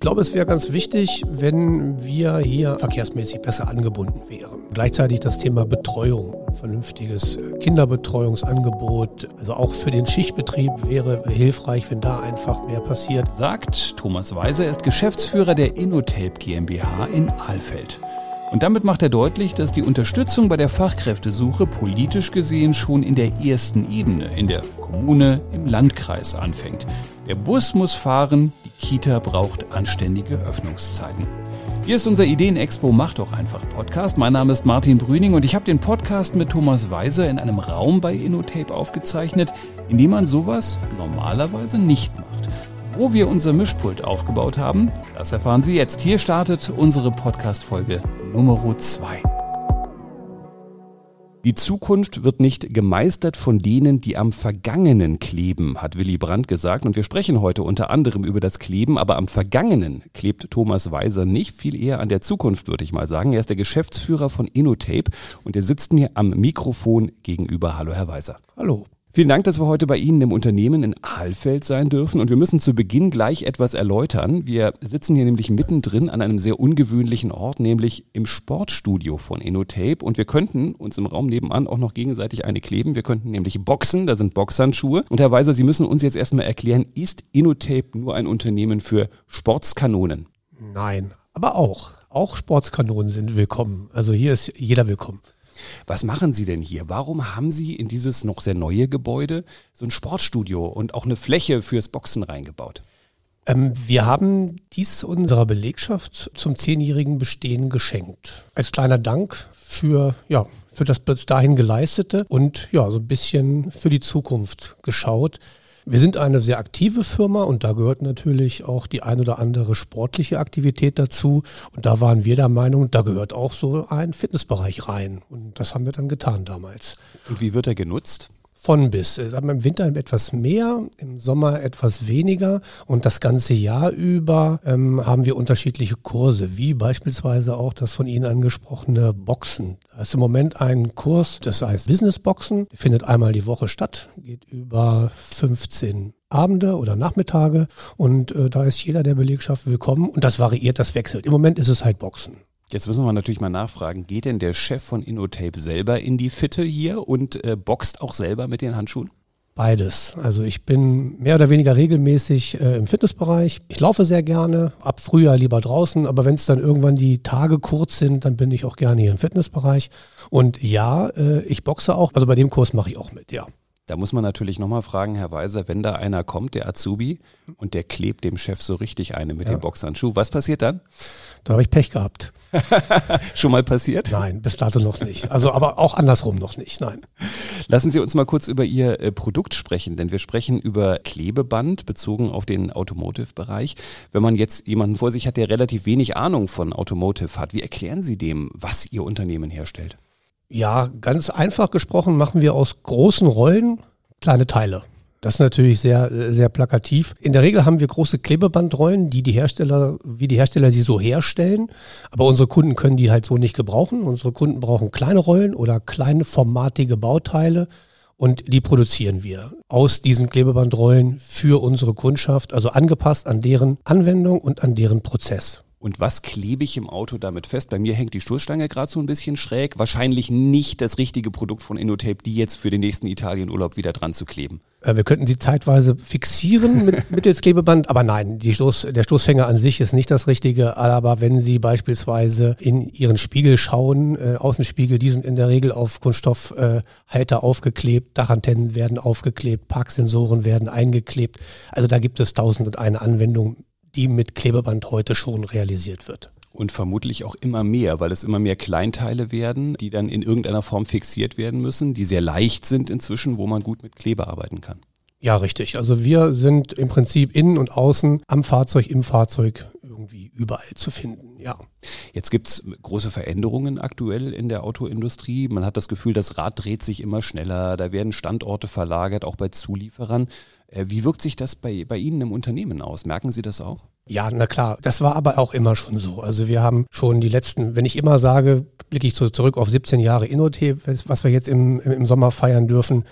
Ich glaube, es wäre ganz wichtig, wenn wir hier verkehrsmäßig besser angebunden wären. Gleichzeitig das Thema Betreuung, vernünftiges Kinderbetreuungsangebot, also auch für den Schichtbetrieb wäre hilfreich, wenn da einfach mehr passiert. Sagt Thomas Weiser, er ist Geschäftsführer der Innotape GmbH in Alfeld. Und damit macht er deutlich, dass die Unterstützung bei der Fachkräftesuche politisch gesehen schon in der ersten Ebene, in der Kommune, im Landkreis anfängt. Der Bus muss fahren, Kita braucht anständige Öffnungszeiten. Hier ist unser Ideen-Expo Mach doch einfach Podcast. Mein Name ist Martin Brüning und ich habe den Podcast mit Thomas Weiser in einem Raum bei Innotape aufgezeichnet, in dem man sowas normalerweise nicht macht. Wo wir unser Mischpult aufgebaut haben, das erfahren Sie jetzt. Hier startet unsere Podcast-Folge Nummer 2. Die Zukunft wird nicht gemeistert von denen, die am Vergangenen kleben, hat Willy Brandt gesagt. Und wir sprechen heute unter anderem über das Kleben, aber am Vergangenen klebt Thomas Weiser nicht, viel eher an der Zukunft, würde ich mal sagen. Er ist der Geschäftsführer von Innotape und er sitzt mir am Mikrofon gegenüber. Hallo, Herr Weiser. Hallo. Vielen Dank, dass wir heute bei Ihnen im Unternehmen in Ahlfeld sein dürfen. Und wir müssen zu Beginn gleich etwas erläutern. Wir sitzen hier nämlich mittendrin an einem sehr ungewöhnlichen Ort, nämlich im Sportstudio von Innotape. Und wir könnten uns im Raum nebenan auch noch gegenseitig eine kleben. Wir könnten nämlich boxen, da sind Boxhandschuhe. Und Herr Weiser, Sie müssen uns jetzt erstmal erklären, ist Innotape nur ein Unternehmen für Sportskanonen? Nein, aber auch. Auch Sportskanonen sind willkommen. Also hier ist jeder willkommen. Was machen Sie denn hier? Warum haben Sie in dieses noch sehr neue Gebäude so ein Sportstudio und auch eine Fläche fürs Boxen reingebaut? Ähm, wir haben dies unserer Belegschaft zum zehnjährigen Bestehen geschenkt. Als kleiner Dank für, ja, für das bis dahin geleistete und ja, so ein bisschen für die Zukunft geschaut. Wir sind eine sehr aktive Firma und da gehört natürlich auch die ein oder andere sportliche Aktivität dazu. Und da waren wir der Meinung, da gehört auch so ein Fitnessbereich rein. Und das haben wir dann getan damals. Und wie wird er genutzt? Von bis. Im Winter etwas mehr, im Sommer etwas weniger und das ganze Jahr über ähm, haben wir unterschiedliche Kurse, wie beispielsweise auch das von Ihnen angesprochene Boxen. Da ist im Moment ein Kurs, das heißt Business Boxen, findet einmal die Woche statt, geht über 15 Abende oder Nachmittage und äh, da ist jeder der Belegschaft willkommen und das variiert, das wechselt. Im Moment ist es halt Boxen. Jetzt müssen wir natürlich mal nachfragen, geht denn der Chef von Innotape selber in die Fitte hier und äh, boxt auch selber mit den Handschuhen? Beides. Also ich bin mehr oder weniger regelmäßig äh, im Fitnessbereich. Ich laufe sehr gerne, ab Frühjahr lieber draußen, aber wenn es dann irgendwann die Tage kurz sind, dann bin ich auch gerne hier im Fitnessbereich. Und ja, äh, ich boxe auch, also bei dem Kurs mache ich auch mit, ja. Da muss man natürlich nochmal fragen, Herr Weiser, wenn da einer kommt, der Azubi, und der klebt dem Chef so richtig eine mit ja. dem Boxhandschuh, was passiert dann? Da habe ich Pech gehabt. Schon mal passiert? Nein, bis dato noch nicht. Also aber auch andersrum noch nicht, nein. Lassen Sie uns mal kurz über Ihr äh, Produkt sprechen, denn wir sprechen über Klebeband bezogen auf den Automotive-Bereich. Wenn man jetzt jemanden vor sich hat, der relativ wenig Ahnung von Automotive hat, wie erklären Sie dem, was Ihr Unternehmen herstellt? Ja, ganz einfach gesprochen machen wir aus großen Rollen kleine Teile. Das ist natürlich sehr, sehr plakativ. In der Regel haben wir große Klebebandrollen, die die Hersteller, wie die Hersteller sie so herstellen. Aber unsere Kunden können die halt so nicht gebrauchen. Unsere Kunden brauchen kleine Rollen oder kleine formatige Bauteile. Und die produzieren wir aus diesen Klebebandrollen für unsere Kundschaft, also angepasst an deren Anwendung und an deren Prozess. Und was klebe ich im Auto damit fest? Bei mir hängt die Stoßstange gerade so ein bisschen schräg. Wahrscheinlich nicht das richtige Produkt von Innotape, die jetzt für den nächsten Italienurlaub wieder dran zu kleben. Äh, wir könnten sie zeitweise fixieren mit, mittels Klebeband, aber nein, die Stoß, der Stoßfänger an sich ist nicht das Richtige. Aber wenn Sie beispielsweise in Ihren Spiegel schauen, äh, Außenspiegel, die sind in der Regel auf Kunststoffhalter äh, aufgeklebt, Dachantennen werden aufgeklebt, Parksensoren werden eingeklebt. Also da gibt es tausend und eine Anwendung die mit Klebeband heute schon realisiert wird. Und vermutlich auch immer mehr, weil es immer mehr Kleinteile werden, die dann in irgendeiner Form fixiert werden müssen, die sehr leicht sind inzwischen, wo man gut mit Kleber arbeiten kann. Ja, richtig. Also wir sind im Prinzip innen und außen am Fahrzeug, im Fahrzeug irgendwie überall zu finden, ja. Jetzt gibt's große Veränderungen aktuell in der Autoindustrie. Man hat das Gefühl, das Rad dreht sich immer schneller, da werden Standorte verlagert, auch bei Zulieferern. Äh, wie wirkt sich das bei, bei Ihnen im Unternehmen aus? Merken Sie das auch? Ja, na klar. Das war aber auch immer schon so. Also wir haben schon die letzten, wenn ich immer sage, blicke ich so zurück auf 17 Jahre Innotape, was wir jetzt im, im Sommer feiern dürfen.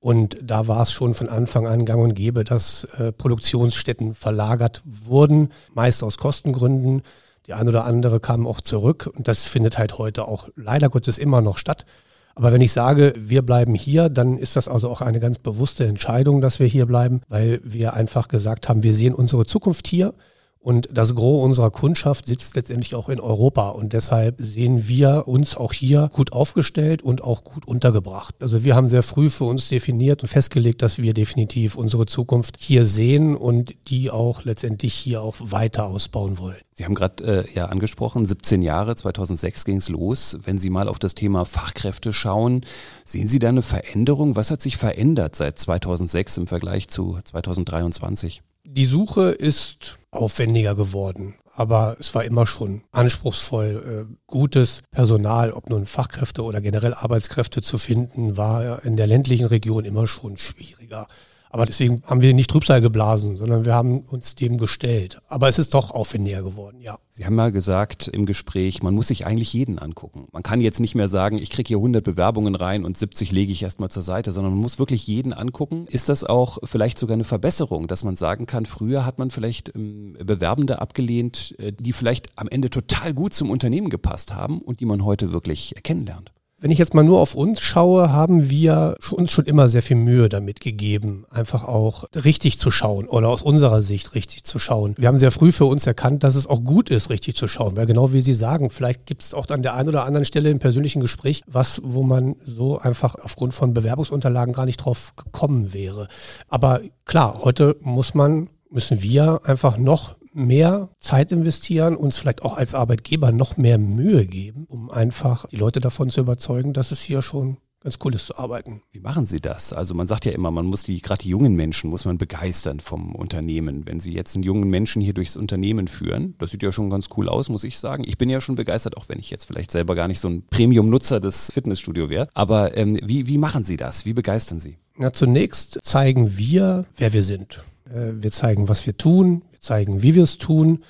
Und da war es schon von Anfang an gang und gäbe, dass äh, Produktionsstätten verlagert wurden, meist aus Kostengründen. Die eine oder andere kam auch zurück und das findet halt heute auch leider Gottes immer noch statt. Aber wenn ich sage, wir bleiben hier, dann ist das also auch eine ganz bewusste Entscheidung, dass wir hier bleiben, weil wir einfach gesagt haben, wir sehen unsere Zukunft hier. Und das Gros unserer Kundschaft sitzt letztendlich auch in Europa. Und deshalb sehen wir uns auch hier gut aufgestellt und auch gut untergebracht. Also wir haben sehr früh für uns definiert und festgelegt, dass wir definitiv unsere Zukunft hier sehen und die auch letztendlich hier auch weiter ausbauen wollen. Sie haben gerade äh, ja angesprochen, 17 Jahre, 2006 ging es los. Wenn Sie mal auf das Thema Fachkräfte schauen, sehen Sie da eine Veränderung? Was hat sich verändert seit 2006 im Vergleich zu 2023? Die Suche ist aufwendiger geworden. Aber es war immer schon anspruchsvoll, äh, gutes Personal, ob nun Fachkräfte oder generell Arbeitskräfte zu finden, war in der ländlichen Region immer schon schwieriger. Aber deswegen haben wir nicht Trübsal geblasen, sondern wir haben uns dem gestellt. Aber es ist doch aufwendiger geworden, ja. Sie haben mal gesagt im Gespräch, man muss sich eigentlich jeden angucken. Man kann jetzt nicht mehr sagen, ich kriege hier 100 Bewerbungen rein und 70 lege ich erstmal zur Seite, sondern man muss wirklich jeden angucken. Ist das auch vielleicht sogar eine Verbesserung, dass man sagen kann, früher hat man vielleicht ähm, Bewerbende abgelehnt, äh, die vielleicht am Ende total gut zum Unternehmen gepasst haben und die man heute wirklich kennenlernt? Wenn ich jetzt mal nur auf uns schaue, haben wir uns schon immer sehr viel Mühe damit gegeben, einfach auch richtig zu schauen oder aus unserer Sicht richtig zu schauen. Wir haben sehr früh für uns erkannt, dass es auch gut ist, richtig zu schauen, weil genau wie Sie sagen, vielleicht gibt es auch an der einen oder anderen Stelle im persönlichen Gespräch was, wo man so einfach aufgrund von Bewerbungsunterlagen gar nicht drauf gekommen wäre. Aber klar, heute muss man müssen wir einfach noch mehr Zeit investieren, uns vielleicht auch als Arbeitgeber noch mehr Mühe geben, um einfach die Leute davon zu überzeugen, dass es hier schon ganz cool ist zu arbeiten. Wie machen Sie das? Also man sagt ja immer, man muss die, gerade die jungen Menschen muss man begeistern vom Unternehmen. Wenn Sie jetzt einen jungen Menschen hier durchs Unternehmen führen, das sieht ja schon ganz cool aus, muss ich sagen. Ich bin ja schon begeistert, auch wenn ich jetzt vielleicht selber gar nicht so ein Premium-Nutzer des Fitnessstudio wäre. Aber ähm, wie, wie machen Sie das? Wie begeistern Sie? Na, zunächst zeigen wir, wer wir sind. Äh, wir zeigen, was wir tun zeigen, wie wir es tun,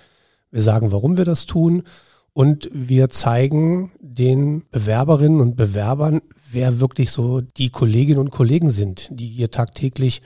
wir sagen, warum wir das tun und wir zeigen den Bewerberinnen und Bewerbern, wer wirklich so die Kolleginnen und Kollegen sind, die hier tagtäglich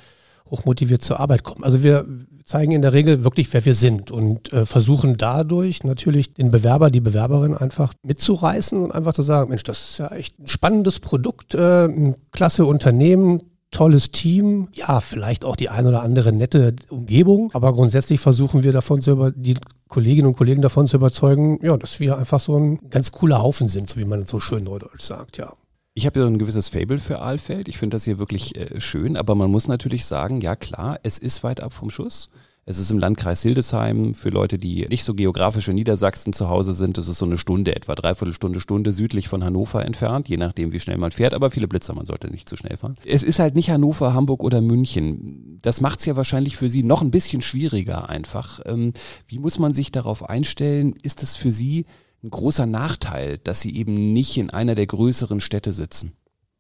hochmotiviert zur Arbeit kommen. Also wir zeigen in der Regel wirklich, wer wir sind und äh, versuchen dadurch natürlich den Bewerber, die Bewerberin einfach mitzureißen und einfach zu sagen, Mensch, das ist ja echt ein spannendes Produkt, äh, ein klasse Unternehmen, tolles Team, ja, vielleicht auch die ein oder andere nette Umgebung, aber grundsätzlich versuchen wir davon zu über die Kolleginnen und Kollegen davon zu überzeugen, ja, dass wir einfach so ein ganz cooler Haufen sind, so wie man so schön neudeutsch sagt, ja. Ich habe ja ein gewisses Fable für Aalfeld. Ich finde das hier wirklich äh, schön, aber man muss natürlich sagen, ja klar, es ist weit ab vom Schuss. Es ist im Landkreis Hildesheim für Leute, die nicht so geografisch in Niedersachsen zu Hause sind. Das ist so eine Stunde, etwa dreiviertel Stunde, Stunde südlich von Hannover entfernt, je nachdem, wie schnell man fährt. Aber viele Blitzer, man sollte nicht zu schnell fahren. Es ist halt nicht Hannover, Hamburg oder München. Das macht es ja wahrscheinlich für Sie noch ein bisschen schwieriger einfach. Ähm, wie muss man sich darauf einstellen? Ist es für Sie ein großer Nachteil, dass Sie eben nicht in einer der größeren Städte sitzen?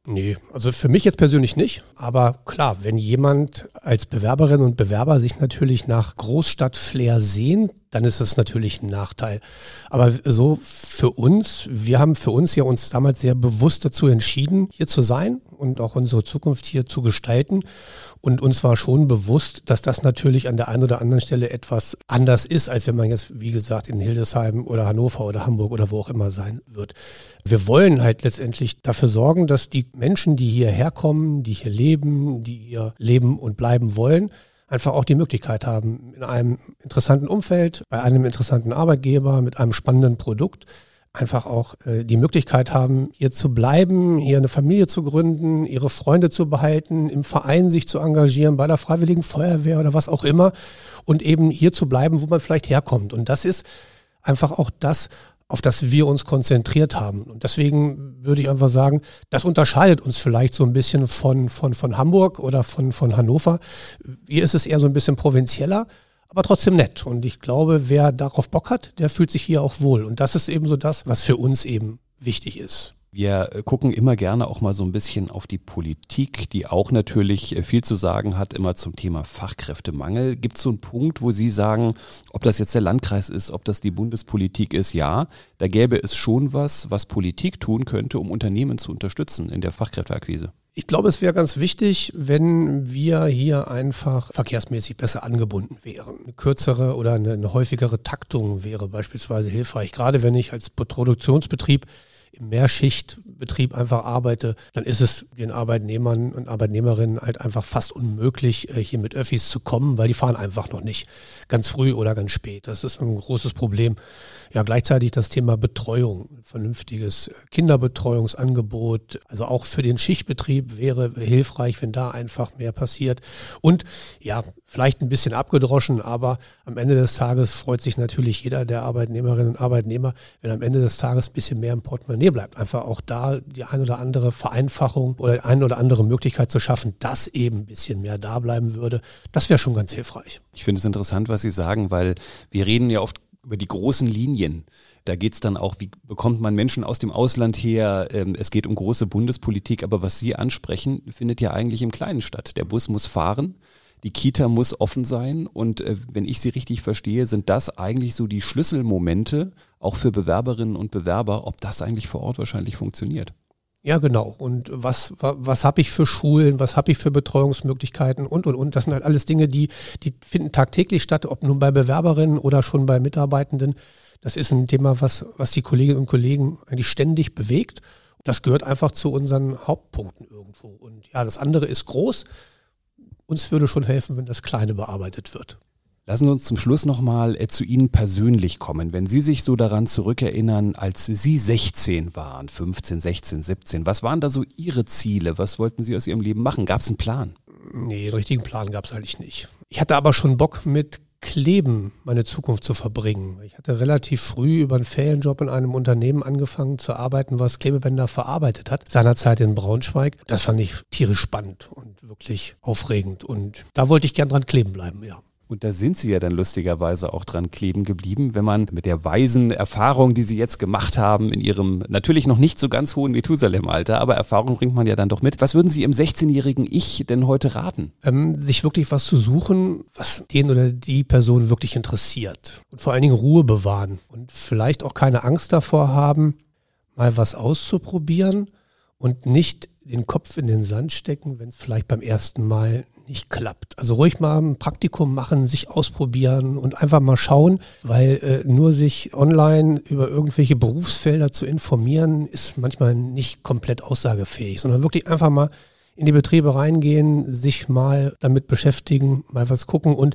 Nee, also für mich jetzt persönlich nicht. Aber klar, wenn jemand als Bewerberin und Bewerber sich natürlich nach Großstadt-Flair sehnt, dann ist es natürlich ein Nachteil. Aber so für uns, wir haben für uns ja uns damals sehr bewusst dazu entschieden, hier zu sein und auch unsere Zukunft hier zu gestalten. Und uns war schon bewusst, dass das natürlich an der einen oder anderen Stelle etwas anders ist, als wenn man jetzt, wie gesagt, in Hildesheim oder Hannover oder Hamburg oder wo auch immer sein wird. Wir wollen halt letztendlich dafür sorgen, dass die Menschen, die hierher kommen, die hier leben, die hier leben und bleiben wollen, einfach auch die Möglichkeit haben, in einem interessanten Umfeld, bei einem interessanten Arbeitgeber, mit einem spannenden Produkt, einfach auch äh, die Möglichkeit haben, hier zu bleiben, hier eine Familie zu gründen, ihre Freunde zu behalten, im Verein sich zu engagieren, bei der Freiwilligen Feuerwehr oder was auch immer und eben hier zu bleiben, wo man vielleicht herkommt. Und das ist einfach auch das, auf das wir uns konzentriert haben. Und deswegen würde ich einfach sagen, das unterscheidet uns vielleicht so ein bisschen von, von, von Hamburg oder von, von Hannover. Hier ist es eher so ein bisschen provinzieller, aber trotzdem nett. Und ich glaube, wer darauf Bock hat, der fühlt sich hier auch wohl. Und das ist eben so das, was für uns eben wichtig ist. Wir gucken immer gerne auch mal so ein bisschen auf die Politik, die auch natürlich viel zu sagen hat, immer zum Thema Fachkräftemangel. Gibt es so einen Punkt, wo Sie sagen, ob das jetzt der Landkreis ist, ob das die Bundespolitik ist? Ja, da gäbe es schon was, was Politik tun könnte, um Unternehmen zu unterstützen in der Fachkräfteakquise. Ich glaube, es wäre ganz wichtig, wenn wir hier einfach verkehrsmäßig besser angebunden wären. Eine kürzere oder eine, eine häufigere Taktung wäre beispielsweise hilfreich. Gerade wenn ich als Produktionsbetrieb im Mehrschichtbetrieb einfach arbeite, dann ist es den Arbeitnehmern und Arbeitnehmerinnen halt einfach fast unmöglich, äh, hier mit Öffis zu kommen, weil die fahren einfach noch nicht ganz früh oder ganz spät. Das ist ein großes Problem. Ja, gleichzeitig das Thema Betreuung, vernünftiges Kinderbetreuungsangebot, also auch für den Schichtbetrieb wäre hilfreich, wenn da einfach mehr passiert. Und ja, vielleicht ein bisschen abgedroschen, aber am Ende des Tages freut sich natürlich jeder der Arbeitnehmerinnen und Arbeitnehmer, wenn am Ende des Tages ein bisschen mehr im Portemonnaie bleibt. Einfach auch da die ein oder andere Vereinfachung oder eine oder andere Möglichkeit zu schaffen, dass eben ein bisschen mehr da bleiben würde. Das wäre schon ganz hilfreich. Ich finde es interessant, was Sie sagen, weil wir reden ja oft über die großen Linien. Da geht es dann auch, wie bekommt man Menschen aus dem Ausland her? Ähm, es geht um große Bundespolitik, aber was Sie ansprechen, findet ja eigentlich im Kleinen statt. Der Bus muss fahren die Kita muss offen sein und äh, wenn ich sie richtig verstehe, sind das eigentlich so die Schlüsselmomente auch für Bewerberinnen und Bewerber, ob das eigentlich vor Ort wahrscheinlich funktioniert. Ja, genau. Und was, was, habe ich für Schulen, was habe ich für Betreuungsmöglichkeiten und, und, und. Das sind halt alles Dinge, die, die finden tagtäglich statt, ob nun bei Bewerberinnen oder schon bei Mitarbeitenden. Das ist ein Thema, was, was die Kolleginnen und Kollegen eigentlich ständig bewegt. Das gehört einfach zu unseren Hauptpunkten irgendwo. Und ja, das andere ist groß uns würde schon helfen, wenn das Kleine bearbeitet wird. Lassen Sie uns zum Schluss nochmal äh, zu Ihnen persönlich kommen. Wenn Sie sich so daran zurückerinnern, als Sie 16 waren, 15, 16, 17, was waren da so Ihre Ziele? Was wollten Sie aus Ihrem Leben machen? Gab es einen Plan? Nee, einen richtigen Plan gab es eigentlich nicht. Ich hatte aber schon Bock mit Kleben meine Zukunft zu verbringen. Ich hatte relativ früh über einen Ferienjob in einem Unternehmen angefangen zu arbeiten, was Klebebänder verarbeitet hat, seinerzeit in Braunschweig. Das fand ich tierisch spannend und wirklich aufregend und da wollte ich gern dran kleben bleiben, ja. Und da sind Sie ja dann lustigerweise auch dran kleben geblieben, wenn man mit der weisen Erfahrung, die Sie jetzt gemacht haben, in Ihrem natürlich noch nicht so ganz hohen Methusalem-Alter, aber Erfahrung bringt man ja dann doch mit. Was würden Sie Ihrem 16-jährigen Ich denn heute raten? Ähm, sich wirklich was zu suchen, was den oder die Person wirklich interessiert. Und vor allen Dingen Ruhe bewahren und vielleicht auch keine Angst davor haben, mal was auszuprobieren und nicht den Kopf in den Sand stecken, wenn es vielleicht beim ersten Mal nicht klappt. Also ruhig mal ein Praktikum machen, sich ausprobieren und einfach mal schauen, weil äh, nur sich online über irgendwelche Berufsfelder zu informieren, ist manchmal nicht komplett aussagefähig, sondern wirklich einfach mal in die Betriebe reingehen, sich mal damit beschäftigen, mal was gucken und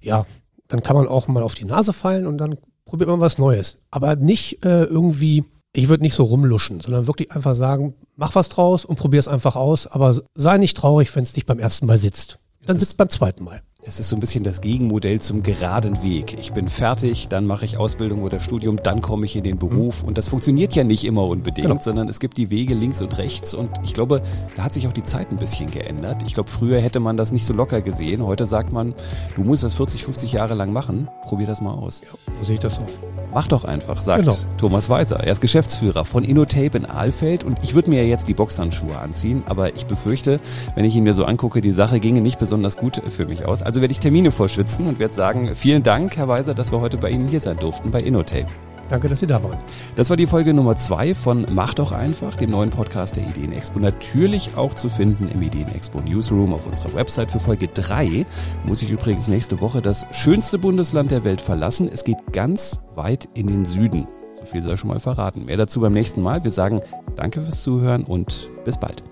ja, dann kann man auch mal auf die Nase fallen und dann probiert man was Neues. Aber nicht äh, irgendwie ich würde nicht so rumluschen, sondern wirklich einfach sagen, mach was draus und probier es einfach aus, aber sei nicht traurig, wenn es nicht beim ersten Mal sitzt. Dann sitzt es beim zweiten Mal. Es ist so ein bisschen das Gegenmodell zum geraden Weg. Ich bin fertig, dann mache ich Ausbildung oder Studium, dann komme ich in den Beruf. Und das funktioniert ja nicht immer unbedingt, genau. sondern es gibt die Wege links und rechts. Und ich glaube, da hat sich auch die Zeit ein bisschen geändert. Ich glaube, früher hätte man das nicht so locker gesehen. Heute sagt man, du musst das 40, 50 Jahre lang machen. Probier das mal aus. Ja, so sehe ich das auch. Mach doch einfach, sagt genau. Thomas Weiser. Er ist Geschäftsführer von InnoTape in Ahlfeld und ich würde mir ja jetzt die Boxhandschuhe anziehen, aber ich befürchte, wenn ich ihn mir so angucke, die Sache ginge nicht besonders gut für mich aus. Also werde ich Termine vorschützen und werde sagen, vielen Dank, Herr Weiser, dass wir heute bei Ihnen hier sein durften bei InnoTape. Danke, dass Sie da waren. Das war die Folge Nummer zwei von Mach doch einfach, dem neuen Podcast der Ideenexpo. Natürlich auch zu finden im Ideenexpo Newsroom auf unserer Website. Für Folge drei muss ich übrigens nächste Woche das schönste Bundesland der Welt verlassen. Es geht ganz weit in den Süden. So viel sei schon mal verraten. Mehr dazu beim nächsten Mal. Wir sagen Danke fürs Zuhören und bis bald.